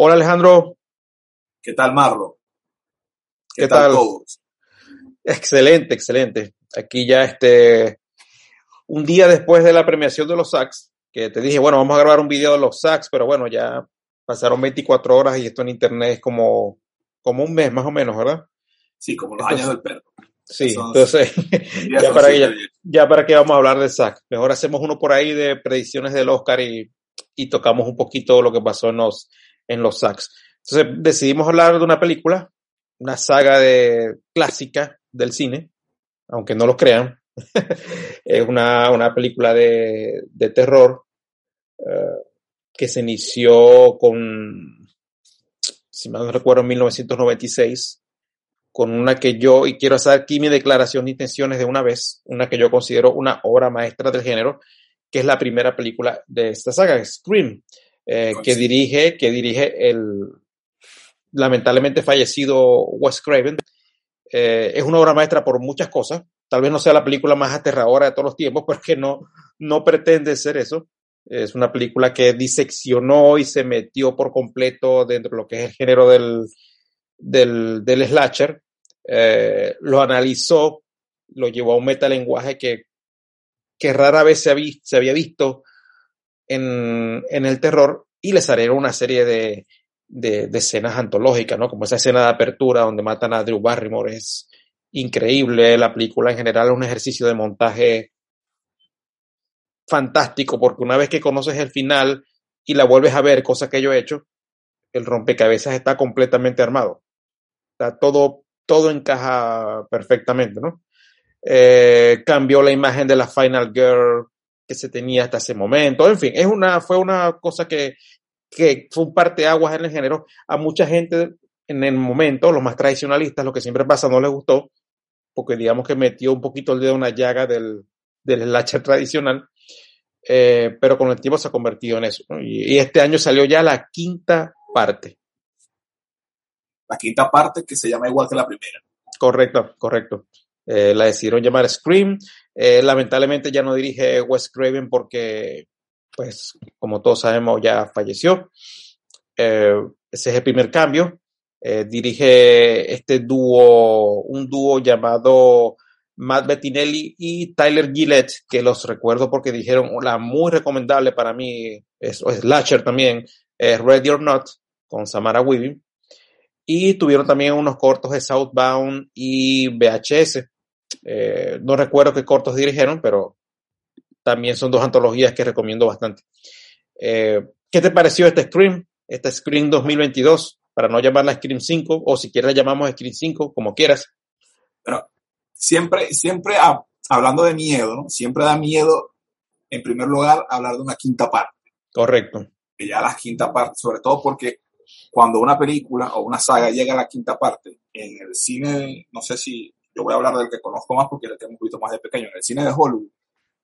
Hola Alejandro. ¿Qué tal Marlo? ¿Qué, ¿Qué tal? todos? Excelente, excelente. Aquí ya este un día después de la premiación de los SACs, que te dije, bueno, vamos a grabar un video de los SACs, pero bueno, ya pasaron 24 horas y esto en internet es como, como un mes más o menos, ¿verdad? Sí, como los años del perro. Sí, entonces, ya para, que, ya, ya, para qué vamos a hablar de SAC. Mejor hacemos uno por ahí de predicciones del Oscar y, y tocamos un poquito lo que pasó en los, en los SACs. Entonces decidimos hablar de una película, una saga de clásica del cine, aunque no lo crean. es una, una, película de, de terror uh, que se inició con, si mal no recuerdo, en 1996, con una que yo, y quiero hacer aquí mi declaración de intenciones de una vez, una que yo considero una obra maestra del género, que es la primera película de esta saga, Scream, eh, que dirige, que dirige el lamentablemente fallecido Wes Craven. Eh, es una obra maestra por muchas cosas. Tal vez no sea la película más aterradora de todos los tiempos, porque no, no pretende ser eso. Es una película que diseccionó y se metió por completo dentro de lo que es el género del, del, del slasher. Eh, lo analizó, lo llevó a un metalenguaje que, que rara vez se había visto en, en, el terror y les haré una serie de, de, escenas antológicas, ¿no? Como esa escena de apertura donde matan a Drew Barrymore es increíble. La película en general es un ejercicio de montaje fantástico porque una vez que conoces el final y la vuelves a ver, cosa que yo he hecho, el rompecabezas está completamente armado. Está todo, todo encaja perfectamente, ¿no? Eh, cambió la imagen de la Final Girl que se tenía hasta ese momento. En fin, es una, fue una cosa que, que fue un parteaguas en el género. A mucha gente en el momento, los más tradicionalistas, lo que siempre pasa, no les gustó, porque digamos que metió un poquito el dedo en una llaga del, del slasher tradicional. Eh, pero con el tiempo se ha convertido en eso. ¿no? Y, y, este año salió ya la quinta parte. La quinta parte que se llama igual que la primera. Correcto, correcto. Eh, la decidieron llamar Scream. Eh, lamentablemente ya no dirige Wes Craven porque, pues, como todos sabemos, ya falleció. Eh, ese es el primer cambio. dirige este dúo, un dúo llamado Matt Bettinelli y Tyler Gillette, que los recuerdo porque dijeron la muy recomendable para mí, es, Latcher también, es Ready or Not, con Samara Weaving. Y tuvieron también unos cortos de Southbound y VHS. Eh, no recuerdo qué cortos dirigieron, pero también son dos antologías que recomiendo bastante. Eh, ¿Qué te pareció este Scream? Este Scream 2022, para no llamarla Scream 5, o si quieres la llamamos Scream 5, como quieras. Pero siempre, siempre a, hablando de miedo, ¿no? Siempre da miedo, en primer lugar, hablar de una quinta parte. Correcto. Ya la quinta parte, sobre todo porque cuando una película o una saga llega a la quinta parte, en el cine, no sé si yo voy a hablar del que conozco más porque le tengo un poquito más de pequeño, en el cine de Hollywood,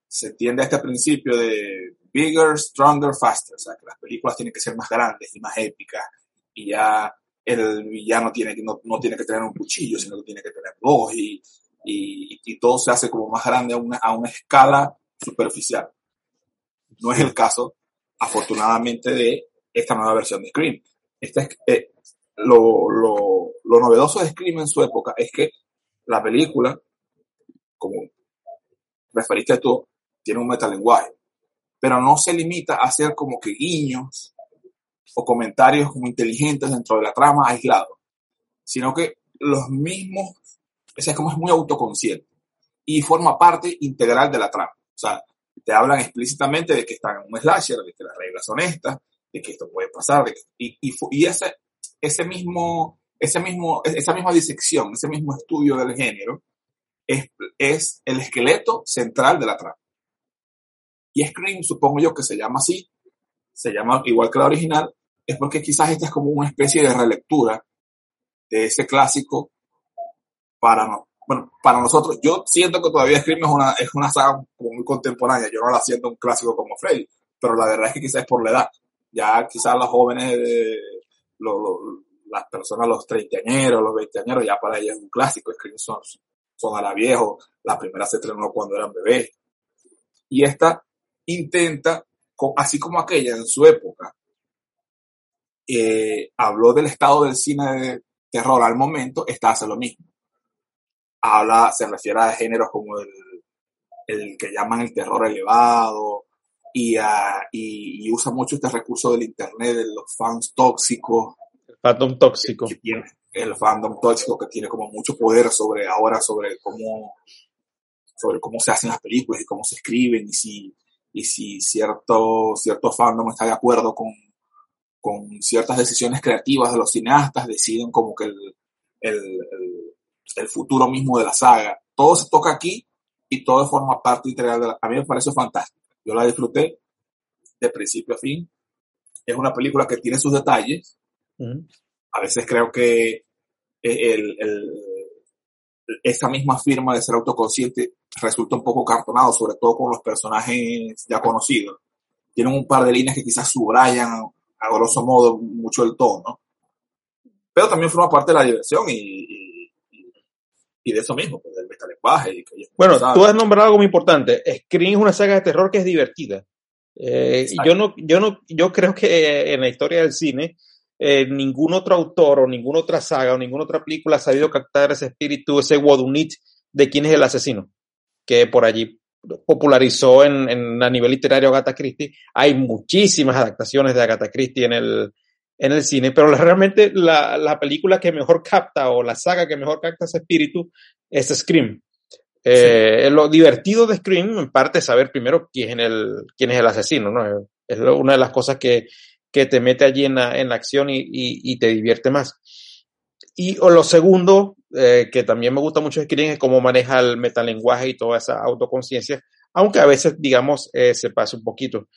se tiende a este principio de bigger, stronger, faster, o sea, que las películas tienen que ser más grandes y más épicas, y ya el villano tiene, no, no tiene que tener un cuchillo, sino que tiene que tener dos, y, y, y todo se hace como más grande a una, a una escala superficial. No es el caso, afortunadamente, de esta nueva versión de Scream. Este es, eh, lo, lo, lo novedoso de Scream en su época es que la película, como referiste tú, tiene un metalenguaje, pero no se limita a hacer como que guiños o comentarios como inteligentes dentro de la trama aislados, sino que los mismos, es como es muy autoconsciente y forma parte integral de la trama. O sea, te hablan explícitamente de que están en un slasher, de que las reglas son estas, de que esto puede pasar, de que, y, y, y ese, ese mismo ese mismo, esa misma disección, ese mismo estudio del género, es, es el esqueleto central de la trama. Y Scream, supongo yo que se llama así, se llama igual que la original, es porque quizás esta es como una especie de relectura de ese clásico para, no, bueno, para nosotros. Yo siento que todavía Scream es una, es una saga muy contemporánea, yo no la siento un clásico como Freddy, pero la verdad es que quizás es por la edad. Ya quizás las jóvenes, de, las personas, los treintañeros, los veinteañeros, ya para ellas es un clásico. Scream son, son a la viejo, la primera se estrenó cuando eran bebés. Y esta intenta, así como aquella en su época, eh, habló del estado del cine de terror al momento, esta hace lo mismo. Habla, se refiere a géneros como el, el que llaman el terror elevado y, y, usa mucho este recurso del internet, de los fans tóxicos. El fandom tóxico. tiene, el fandom tóxico que tiene como mucho poder sobre ahora, sobre cómo, sobre cómo se hacen las películas y cómo se escriben y si y si cierto, cierto fandom está de acuerdo con, con ciertas decisiones creativas de los cineastas, deciden como que el, el, el, futuro mismo de la saga. Todo se toca aquí y todo forma parte integral de la... A mí me parece fantástico. Yo la disfruté de principio a fin. Es una película que tiene sus detalles. A veces creo que el, el, esa misma firma de ser autoconsciente resulta un poco cartonado, sobre todo con los personajes ya conocidos. Tienen un par de líneas que quizás subrayan a grosso modo mucho el tono, pero también forma parte de la diversión y, y, de eso mismo, pues, del metalenguaje. bueno, tú has nombrado algo muy importante. Scream es una saga de terror que es divertida. Eh, yo no, yo no, yo creo que en la historia del cine eh, ningún otro autor o ninguna otra saga o ninguna otra película ha sabido captar ese espíritu, ese wodunit de quién es el asesino que por allí popularizó en, a nivel literario Agatha Christie. Hay muchísimas adaptaciones de Agatha Christie en el, en el cine, pero realmente la, la, película que mejor capta o la saga que mejor capta ese espíritu es Scream. Eh, Lo divertido de Scream, en parte, es saber primero quién es el, quién es el asesino, ¿no? Es una de las cosas que, que te mete allí en la, en la acción y, y, y te divierte más. Y o lo segundo, eh, que también me gusta mucho de Screen, es cómo maneja el metalenguaje y toda esa autoconciencia, aunque a veces, digamos, eh, se pasa un poquito.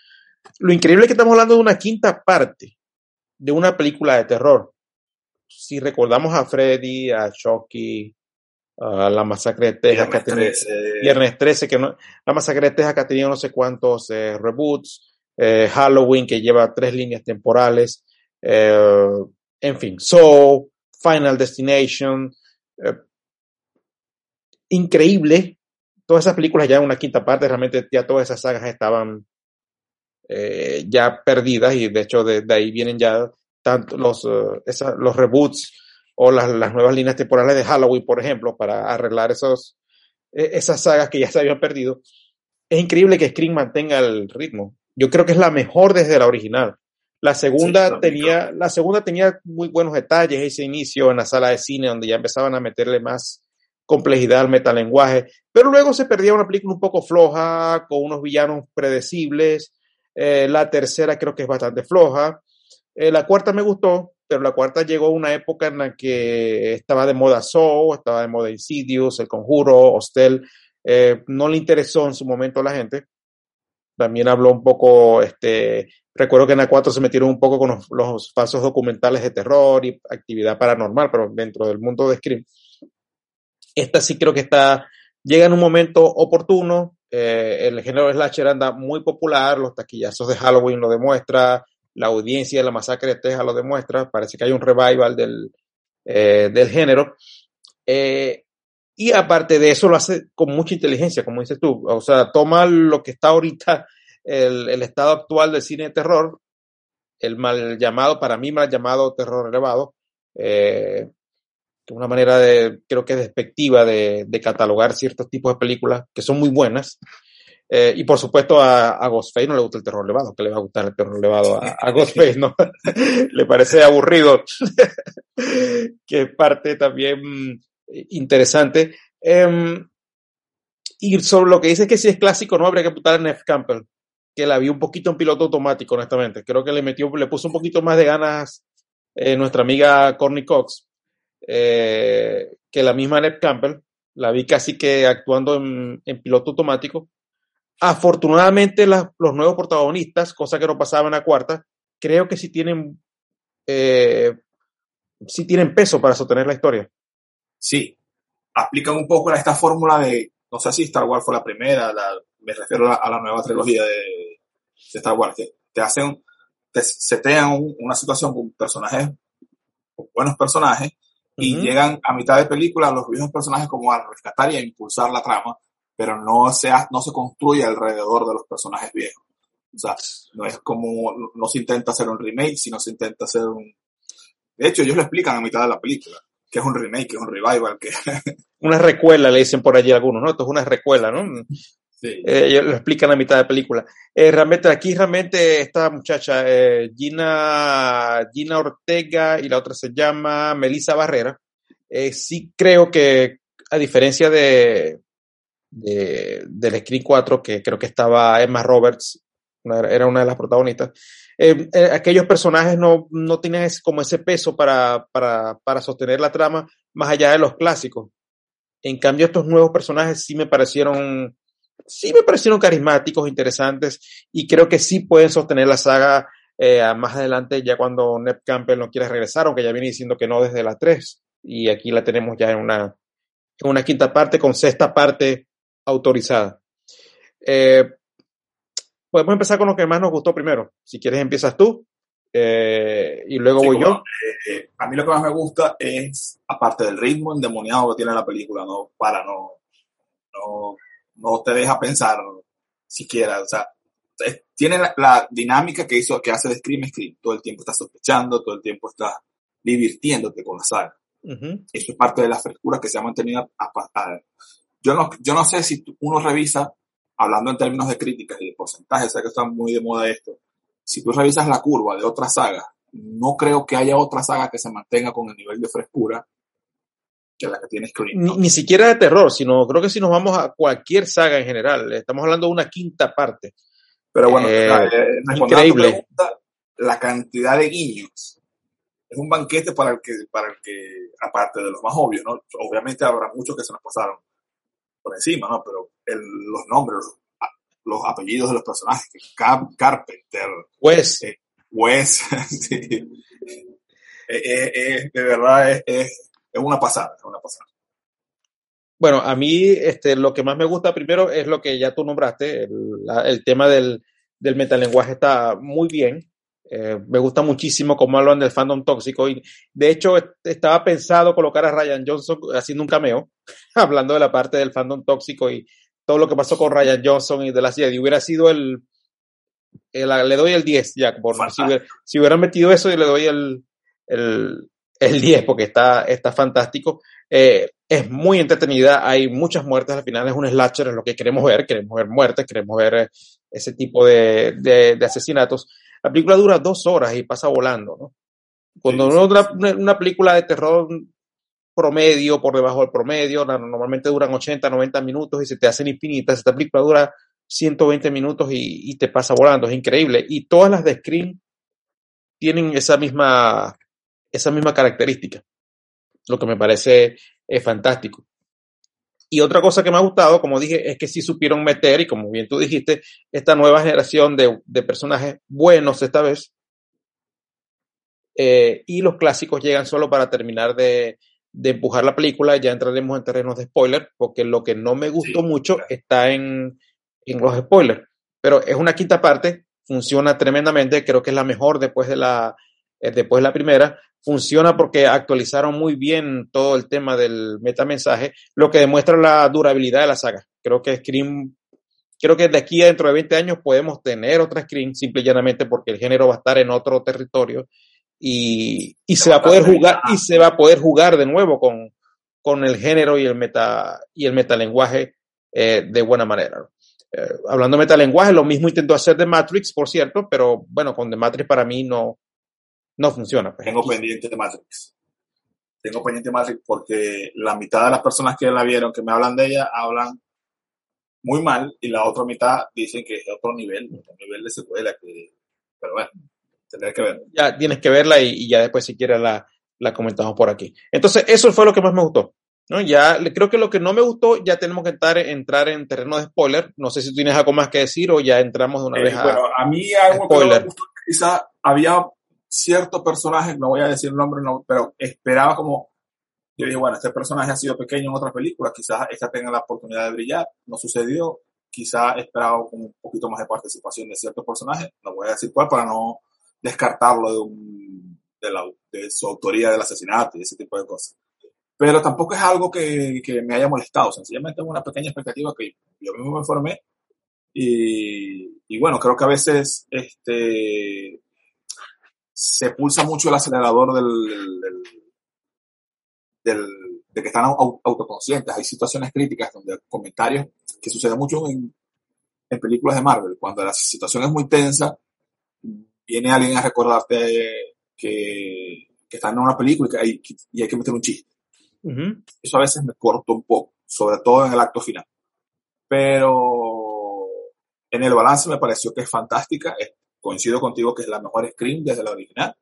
Lo increíble es que estamos hablando de una quinta parte de una película de terror. Si recordamos a Freddy, a Chucky, a la masacre de Texas, que 13. Viernes 13, que no, la masacre de Texas que ha tenido no sé cuántos eh, reboots, Halloween que lleva tres líneas temporales, en fin, So, Final Destination, eh, increíble. Todas esas películas ya en una quinta parte, realmente ya todas esas sagas estaban eh, ya perdidas y de hecho de, ahí vienen ya tanto los, eh, los reboots o las, las, nuevas líneas temporales de Halloween, por ejemplo, para arreglar esos, e, esas sagas que ya se habían perdido. Es increíble que Scream mantenga el ritmo. Yo creo que es la mejor desde la original. La segunda tenía, la segunda tenía muy buenos detalles, ese inicio en la sala de cine donde ya empezaban a meterle más complejidad al metalenguaje, pero luego se perdía una película un poco floja, con unos villanos predecibles. Eh, la tercera creo que es bastante floja. Eh, la cuarta me gustó, pero la cuarta llegó a una época en la que estaba de moda Saw, estaba de moda Insidious, El Conjuro, Hostel. Eh, no le interesó en su momento a la gente. También habló un poco este, Recuerdo que en A4 se metieron un poco con los, falsos documentales de terror y actividad paranormal, pero dentro del mundo de Scream. Esta sí creo que está, llega en un momento oportuno. Eh, el género slasher anda muy popular, los taquillazos de Halloween lo demuestra, la audiencia de la masacre de Texas lo demuestra, parece que hay un revival del, eh, del género. Eh, y aparte de eso lo hace con mucha inteligencia, como dices tú. O sea, toma lo que está ahorita el, estado actual del cine de terror, el mal llamado, para mí mal llamado terror elevado, eh, una manera de, creo que despectiva de, de, catalogar ciertos tipos de películas que son muy buenas. Eh, y por supuesto a, a, Ghostface no le gusta el terror elevado, que le va a gustar el terror elevado a, a Ghostface, ¿no? le parece aburrido, que es parte también interesante. Eh, y sobre lo que dice que si es clásico, no habría que apuntar a Neff Campbell que la vi un poquito en piloto automático, honestamente. Creo que le metió, le puso un poquito más de ganas eh, nuestra amiga Corny Cox eh, que la misma Ned Campbell. la vi casi que actuando en, piloto automático. Afortunadamente los nuevos protagonistas, cosa que no pasaba en la cuarta, creo que sí tienen, eh, sí tienen peso para sostener la historia. Sí, aplican un poco a esta fórmula de, no sé si Star Wars fue la primera, me refiero a la, nueva trilogía de, Star Wars, que te hacen, te setean una situación con personajes, con buenos personajes, y llegan a mitad de película los viejos personajes como a rescatar y a impulsar la trama, pero no se, no se construye alrededor de los personajes viejos. O sea, no es como, no se intenta hacer un remake, sino se intenta hacer un... De hecho, ellos lo explican a mitad de la película, que es un remake, que es un revival, que... una recuela, le dicen por allí algunos, ¿no? Esto es una recuela, ¿no? Sí. Eh, lo explican a mitad de película. Eh, realmente, aquí realmente esta muchacha, eh, Gina, Gina Ortega y la otra se llama Melissa Barrera. sí creo que, a diferencia de, de, del Screen 4, que creo que estaba Emma Roberts, era una de las protagonistas, aquellos personajes no, no tenían como ese peso para, para, para sostener la trama más allá de los clásicos. En cambio, estos nuevos personajes sí me parecieron sí me parecieron carismáticos, interesantes y creo que sí pueden sostener la saga eh, más adelante ya cuando Ned Campbell no quiere regresar, aunque ya viene diciendo que no desde la 3 y aquí la tenemos ya en una, en una quinta parte con sexta parte autorizada. Eh, podemos empezar con lo que más nos gustó primero. Si quieres empiezas tú eh, y luego voy yo. a mí lo que más me gusta es, aparte del ritmo endemoniado que tiene la película, no para, no, no no te deja pensar siquiera, o sea, tiene la, dinámica que hizo, que hace de Scream Scream. Todo el tiempo está sospechando, todo el tiempo está divirtiéndote con la saga. Eso es parte de la frescura que se ha mantenido. yo, no, yo no sé si uno revisa, hablando en términos de críticas y de porcentajes, sé que está muy de moda esto. Si tú revisas la curva de otra saga, no creo que haya otra saga que se mantenga con el nivel de frescura que la que tiene Ni, siquiera de terror, sino creo que si nos vamos a cualquier saga en general, estamos hablando de una quinta parte. Pero bueno, eh, eh, increíble. la cantidad de guiños es un banquete para el que, para el que, aparte de los más obvios, ¿no? Obviamente habrá muchos que se nos pasaron por encima, ¿no? Pero los nombres, los, apellidos de los personajes, Carpenter, Wes, eh, Wes, de verdad es es una pasada, es una pasada. Bueno, a mí este, lo que más me gusta primero es lo que ya tú nombraste, el, tema del, del metalenguaje está muy bien. Eh, me gusta muchísimo cómo hablan del fandom tóxico y de hecho estaba pensado colocar a Ryan Johnson haciendo un cameo, hablando de la parte del fandom tóxico y todo lo que pasó con Ryan Johnson y de la serie. Hubiera sido el, le doy el 10 ya, por, si, si hubieran metido eso y le doy el, el, el 10 porque está, está fantástico. Eh, es muy entretenida, hay muchas muertes, al final es un slasher, es lo que queremos ver, queremos ver muertes, queremos ver eh, ese tipo de, de, asesinatos. La película dura dos horas y pasa volando, ¿no? Cuando uno una, una, película de terror promedio, por debajo del promedio, normalmente duran 80, 90 minutos y se te hacen infinitas. Esta película dura 120 minutos y, y te pasa volando, es increíble. Y todas las de Scream tienen esa misma esa misma característica, lo que me parece eh, fantástico. Y otra cosa que me ha gustado, como dije, es que sí supieron meter, y como bien tú dijiste, esta nueva generación de, de personajes buenos esta vez. Eh, y los clásicos llegan solo para terminar de, de, empujar la película. Ya entraremos en terrenos de spoiler, porque lo que no me gustó mucho está en, en los spoilers. Pero es una quinta parte, funciona tremendamente, creo que es la mejor después de la, eh, después de la primera, funciona porque actualizaron muy bien todo el tema del metamensaje, lo que demuestra la durabilidad de la saga. Creo que Scream, creo que de aquí a dentro de 20 años podemos tener otra Scream, simple y llanamente porque el género va a estar en otro territorio y, y se va a poder jugar, y se va a poder jugar de nuevo con, con el género y el meta, y el metalenguaje eh, de buena manera. Eh, hablando de metalenguaje, lo mismo intentó hacer de Matrix, por cierto, pero bueno, con The Matrix para mí no, no funciona. Pues. Tengo pendiente de Matrix. Tengo pendiente de Matrix porque la mitad de las personas que la vieron, que me hablan de ella, hablan muy mal y la otra mitad dicen que es otro nivel, otro nivel de secuela. Que, pero bueno, tendré que verla. Ya tienes que verla y, ya después si quieres la, la comentamos por aquí. Entonces, eso fue lo que más me gustó. ¿no? Ya creo que lo que no me gustó, ya tenemos que entrar, entrar en terreno de spoiler. No sé si tú tienes algo más que decir o ya entramos de una Eh, vez a. bueno, a mí algo que no spoiler. me gustó, quizá había cierto personaje, no voy a decir el nombre, no, pero esperaba como, yo dije, bueno, este personaje ha sido pequeño en otras películas, quizás esta tenga la oportunidad de brillar, no sucedió, quizá esperaba un poquito más de participación de cierto personaje, no voy a decir cuál para no descartarlo de, un, de, la, de su autoría del asesinato y ese tipo de cosas. Pero tampoco es algo que, que me haya molestado, sencillamente es una pequeña expectativa que yo mismo me formé y, y bueno, creo que a veces este, se pulsa mucho el acelerador del, del, del- de que están au- autoconscientes. Hay situaciones críticas donde comentarios que sucede mucho en, en películas de Marvel. Cuando la situación es muy tensa, viene alguien a recordarte que, que están en una película y, que hay, y hay que meter un chiste. Eso a veces me corta un poco, sobre todo en el acto final. Pero en el balance me pareció que es fantástica. Es- coincido contigo que es la mejor Scream desde la original.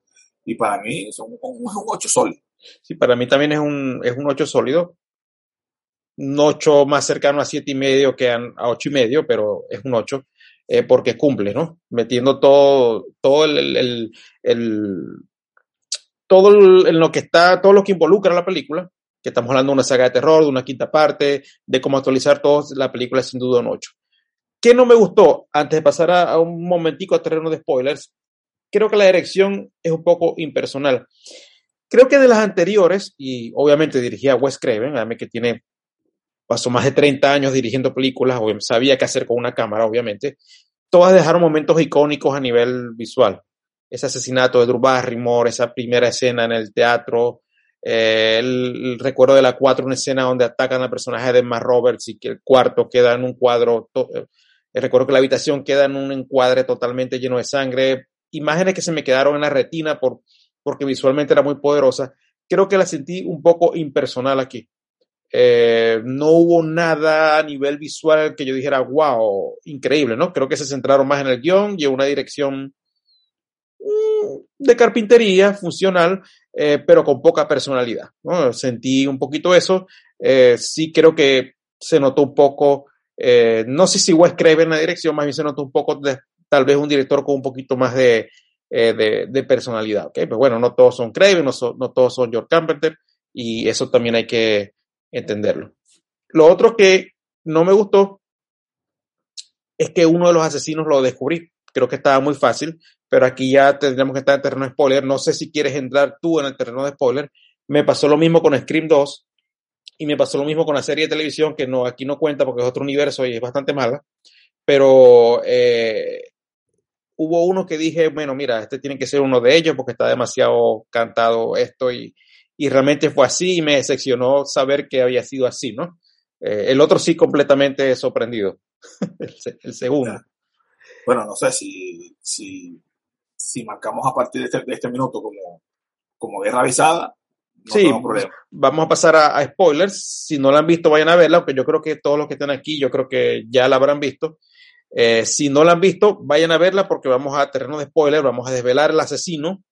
Y para mí son un, un 8 sólido. Sí, para mí también es un, es un 8 sólido. Un 8 más cercano a 7 y medio que a, a 8 y medio, pero es un 8 eh, porque cumple, ¿no? Metiendo todo, todo el, el- el- todo el- en lo que está, todo lo que involucra la película, que estamos hablando de una saga de terror, de una quinta parte, de cómo actualizar todo, la película es sin duda un 8. ¿Qué no me gustó? Antes de pasar a, un momentico a terreno de spoilers, creo que la dirección es un poco impersonal. Creo que de las anteriores, y obviamente dirigía a Wes Craven, a mí que tiene, pasó más de 30 años dirigiendo películas, sabía qué hacer con una cámara, obviamente, todas dejaron momentos icónicos a nivel visual. Ese asesinato de Drew Barrymore, esa primera escena en el teatro, eh, el, recuerdo de la 4, una escena donde atacan al personaje de Emma Roberts y que el cuarto queda en un cuadro, eh, recuerdo que la habitación queda en un encuadre totalmente lleno de sangre, imágenes que se me quedaron en la retina por, porque visualmente era muy poderosa. Creo que la sentí un poco impersonal aquí. Eh, no hubo nada a nivel visual que yo dijera, wow, increíble, ¿no? Creo que se centraron más en el guion y en una dirección mm, de carpintería funcional, eh, pero con poca personalidad. Sentí un poquito eso. Eh, sí creo que se notó un poco, eh, no sé si Wes Craven en la dirección, más bien se notó un poco de tal vez un director con un poquito más de, eh, de, personalidad. ¿okay? Pero bueno, no todos son Craven, no, no todos son George Carpenter y eso también hay que entenderlo. Lo otro que no me gustó es que uno de los asesinos lo descubrí. Creo que estaba muy fácil, pero aquí ya tendríamos que estar en terreno de spoiler. No sé si quieres entrar tú en el terreno de spoiler. Me pasó lo mismo con Scream 2 y me pasó lo mismo con la serie de televisión, que no aquí no cuenta porque es otro universo y es bastante mala. Pero eh, hubo uno que dije, bueno, mira, este tiene que ser uno de ellos porque está demasiado cantado esto y, y realmente fue así y me decepcionó saber que había sido así, ¿no? Eh, el otro sí completamente sorprendido, el, el segundo. Bueno, no sé si, si, si marcamos a partir de este, de este minuto como, como guerra avisada, no Sí, problema. Vamos a pasar a, a spoilers. Si no la han visto, vayan a verla, aunque yo creo que todos los que están aquí, yo creo que ya la habrán visto. Eh, si no la han visto, vayan a verla porque vamos a terreno de spoiler, vamos a desvelar el asesino.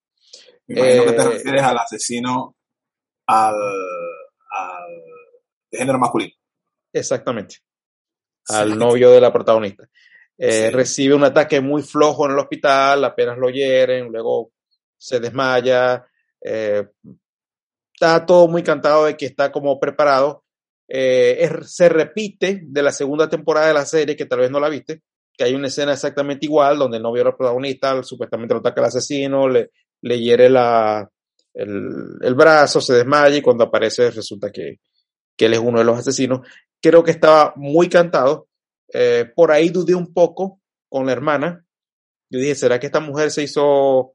Me imagino que te Eh, refieres al asesino al, al de género masculino. Exactamente. Al Sí. novio de la protagonista. Eh, Sí. Recibe un ataque muy flojo en el hospital, apenas lo hieren, luego se desmaya. eh, está todo muy cantado de que está como preparado. Eh, se repite de la segunda temporada de la serie, que tal vez no la viste, que hay una escena exactamente igual, donde el novio del protagonista supuestamente lo ataca al asesino, le, le hiere la, el, el brazo, se desmaya y cuando aparece resulta que, que él es uno de los asesinos. Creo que estaba muy cantado. Eh, por ahí dudé un poco con la hermana. Yo dije, ¿será que esta mujer se hizo,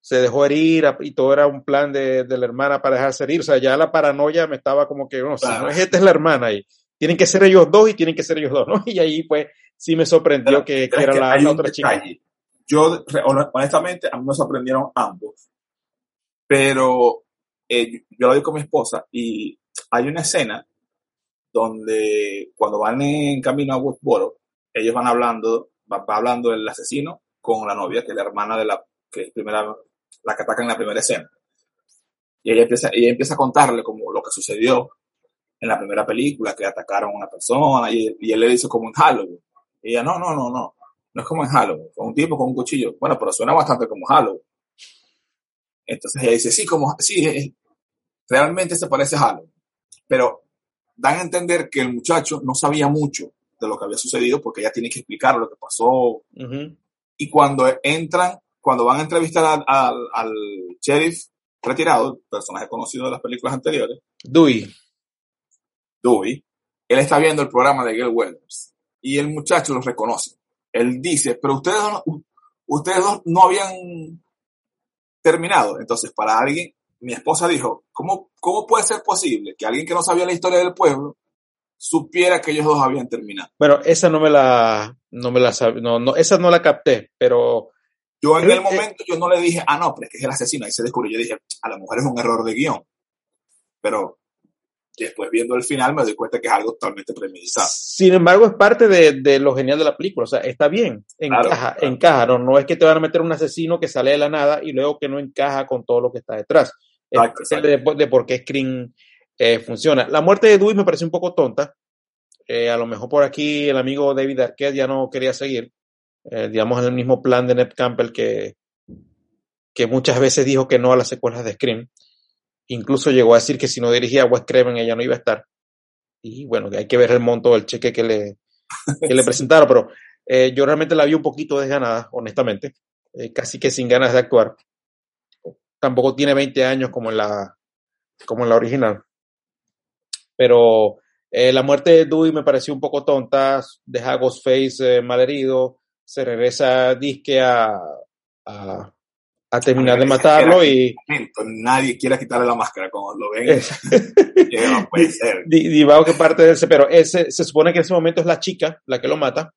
se dejó herir y todo era un plan de, de la hermana para dejarse herir? O sea, ya la paranoia me estaba como que, no, si no es esta es la hermana y tienen que ser ellos dos y tienen que ser ellos dos, ¿no? Y ahí pues sí me sorprendió Pero- que, pero era que la, otra chica. Yo, honestamente, a mí me sorprendieron ambos. Pero eh, yo- lo vi con mi esposa y hay una escena donde cuando van en camino a Woodsboro, ellos van hablando, va, va hablando el asesino con la novia, que es la hermana de la que es primera, la que ataca en la primera escena. Y ella empieza, ella empieza a contarle como lo que sucedió en la primera película que atacaron a una persona y, él le dice como en Halloween. Y ella, no, no, no, no, no es como en Halloween, fue un tipo con un cuchillo. Bueno, pero suena bastante como Halloween. Entonces ella dice, sí, como, sí, realmente se parece a Halloween. Pero dan a entender que el muchacho no sabía mucho de lo que había sucedido porque ella tiene que explicar lo que pasó. Y cuando entran, cuando van a entrevistar al, al sheriff retirado, personaje conocido de las películas anteriores, Dewey. Dewey, él está viendo el programa de Gail Weathers y el muchacho lo reconoce. Él dice, pero ustedes, ustedes dos no habían terminado. Entonces, para alguien, mi esposa dijo, ¿cómo, ¿cómo puede ser posible que alguien que no sabía la historia del pueblo supiera que ellos dos habían terminado? Bueno, esa no me la, no me la no, no, esa no la capté, pero... Yo en el momento yo no le dije, ah, no, pero es que es el asesino, ahí se descubrió. Yo dije, a la mujer es un error de guion. Pero después viendo el final me doy cuenta que es algo totalmente premeditado. Sin embargo, es parte de, de lo genial de la película, o sea, está bien, encaja, encaja, no, no es que te van a meter un asesino que sale de la nada y luego que no encaja con todo lo que está detrás. es De, de, por qué Screen eh, funciona. La muerte de Dewey me parece un poco tonta, eh, a lo mejor por aquí el amigo David Arquette ya no quería seguir, eh, digamos, en el mismo plan de Ned Campbell que, que muchas veces dijo que no a las secuelas de Scream. Incluso llegó a decir que si no dirigía a Wes Craven ella no iba a estar. Y bueno, que hay que ver el monto del cheque que le, que le presentaron, pero eh, yo realmente la vi un poquito desganada, honestamente, eh, casi que sin ganas de actuar. Tampoco tiene 20 años como en la, como en la original. Pero eh, la muerte de Dewey me pareció un poco tonta, deja a Ghostface malherido, se regresa disque a, a, a terminar de matarlo y... Nadie quiere quitarle la máscara cuando lo ven. no puede ser. que parte de ese, pero ese, se supone que en ese momento es la chica la que lo mata,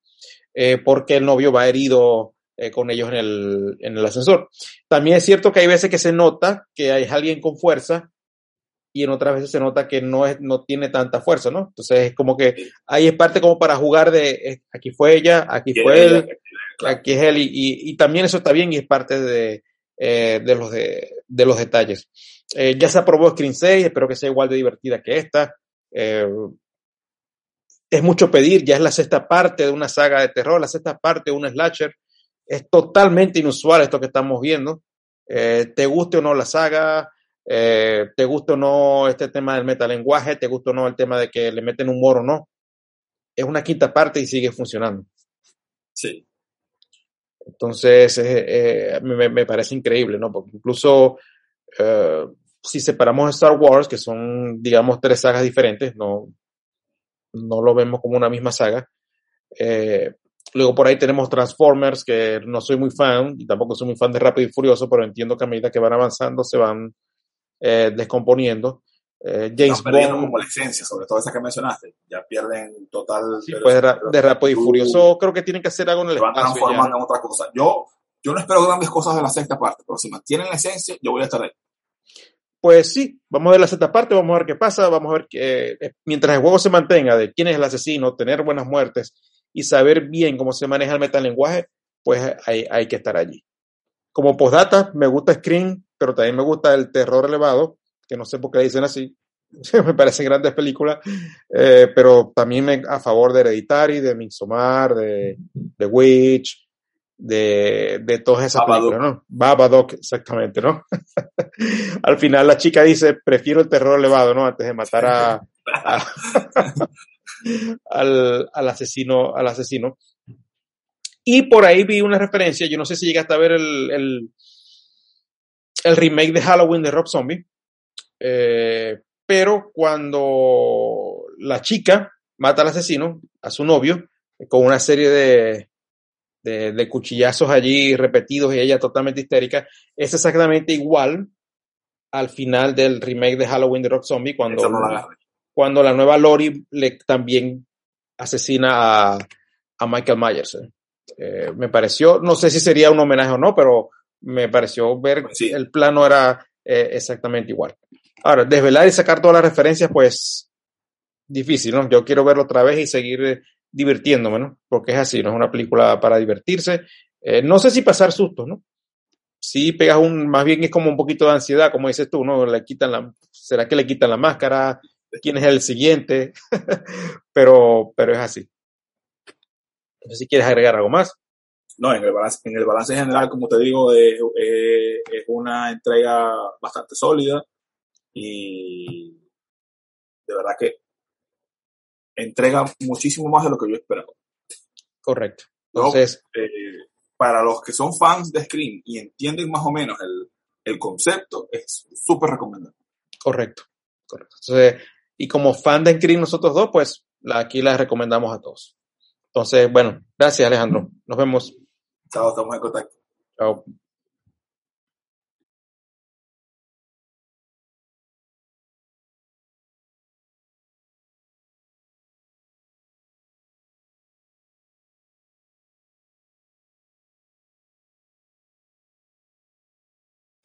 eh, porque el novio va herido eh, con ellos en el, en el ascensor. También es cierto que hay veces que se nota que hay alguien con fuerza y en otras veces se nota que no, es, no tiene tanta fuerza, ¿no? Entonces es como que ahí es parte como para jugar de, eh, aquí fue ella, aquí fue él, aquí es él, y, y, también eso está bien y es parte de, eh, de, los de, de, los detalles. Eh, ya se aprobó Screen 6, espero que sea igual de divertida que esta. Es mucho pedir, ya es la sexta parte de una saga de terror, la sexta parte de un slasher. Es totalmente inusual esto que estamos viendo. te guste o no la saga, te guste o no este tema del metalenguaje, te guste o no el tema de que le meten humor o no. Es una quinta parte y sigue funcionando. Sí. Entonces, eh, eh, me, me, parece increíble, ¿no? Porque incluso eh, si separamos Star Wars, que son, digamos, tres sagas diferentes, no, no lo vemos como una misma saga. luego por ahí tenemos Transformers, que no soy muy fan, y tampoco soy muy fan de Rápido y Furioso, pero entiendo que a medida que van avanzando se van descomponiendo. Eh, James Bond. como la esencia, sobre todo esa que mencionaste. Ya pierden total. Sí, pues de, Rápido y Furioso creo que tienen que hacer algo en el van transformando en otra cosa. Yo, yo no espero grandes cosas de la sexta parte, pero si mantienen la esencia, yo voy a estar ahí. Pues sí, vamos a ver la sexta parte, vamos a ver qué pasa, vamos a ver que eh, mientras el juego se mantenga de quién es el asesino, tener buenas muertes y saber bien cómo se maneja el metalenguaje, pues hay, hay que estar allí. Como postdata, me gusta Screen, pero también me gusta el terror elevado que no sé por qué dicen así, me parecen grandes películas, eh, pero también me, a favor de Hereditary, de Midsommar, de, de Witch, de, de todas esas películas, ¿no? Babadook, exactamente, ¿no? Al final la chica dice, prefiero el terror elevado, ¿no? Antes de matar a, al, al, asesino, al asesino. Y por ahí vi una referencia, yo no sé si llegaste a ver el, el, el remake de Halloween de Rob Zombie. Eh, pero cuando la chica mata al asesino, a su novio, con una serie de, de, cuchillazos allí repetidos y ella totalmente histérica, es exactamente igual al final del remake de Halloween de Rock Zombie, cuando, cuando la nueva Lori le también asesina a, a Michael Myers. ¿eh? Eh, me pareció, no sé si sería un homenaje o no, pero me pareció ver pues el plano era exactamente igual. Ahora, desvelar y sacar todas las referencias, pues difícil, ¿no? Yo quiero verlo otra vez y seguir eh, divirtiéndome, ¿no? Porque es así, no es una película para divertirse. Eh, no sé si pasar sustos, ¿no? Sí pegas un, más bien es como un poquito de ansiedad, como dices tú, ¿no? Le quitan la, ¿será que le quitan la máscara? quién es el siguiente, pero, pero es así. No sé si quieres agregar algo más. No, en el balance, en el balance general, como te digo, es, es una entrega bastante sólida y de verdad que entrega muchísimo más de lo que yo esperaba. Correcto. Entonces, eh, para los que son fans de Scream y entienden más o menos el, el concepto, es súper recomendable. Correcto, correcto. Entonces, y como fan de Scream nosotros dos, pues aquí la recomendamos a todos. Entonces, bueno, gracias Alejandro. Nos vemos. Chao, estamos en.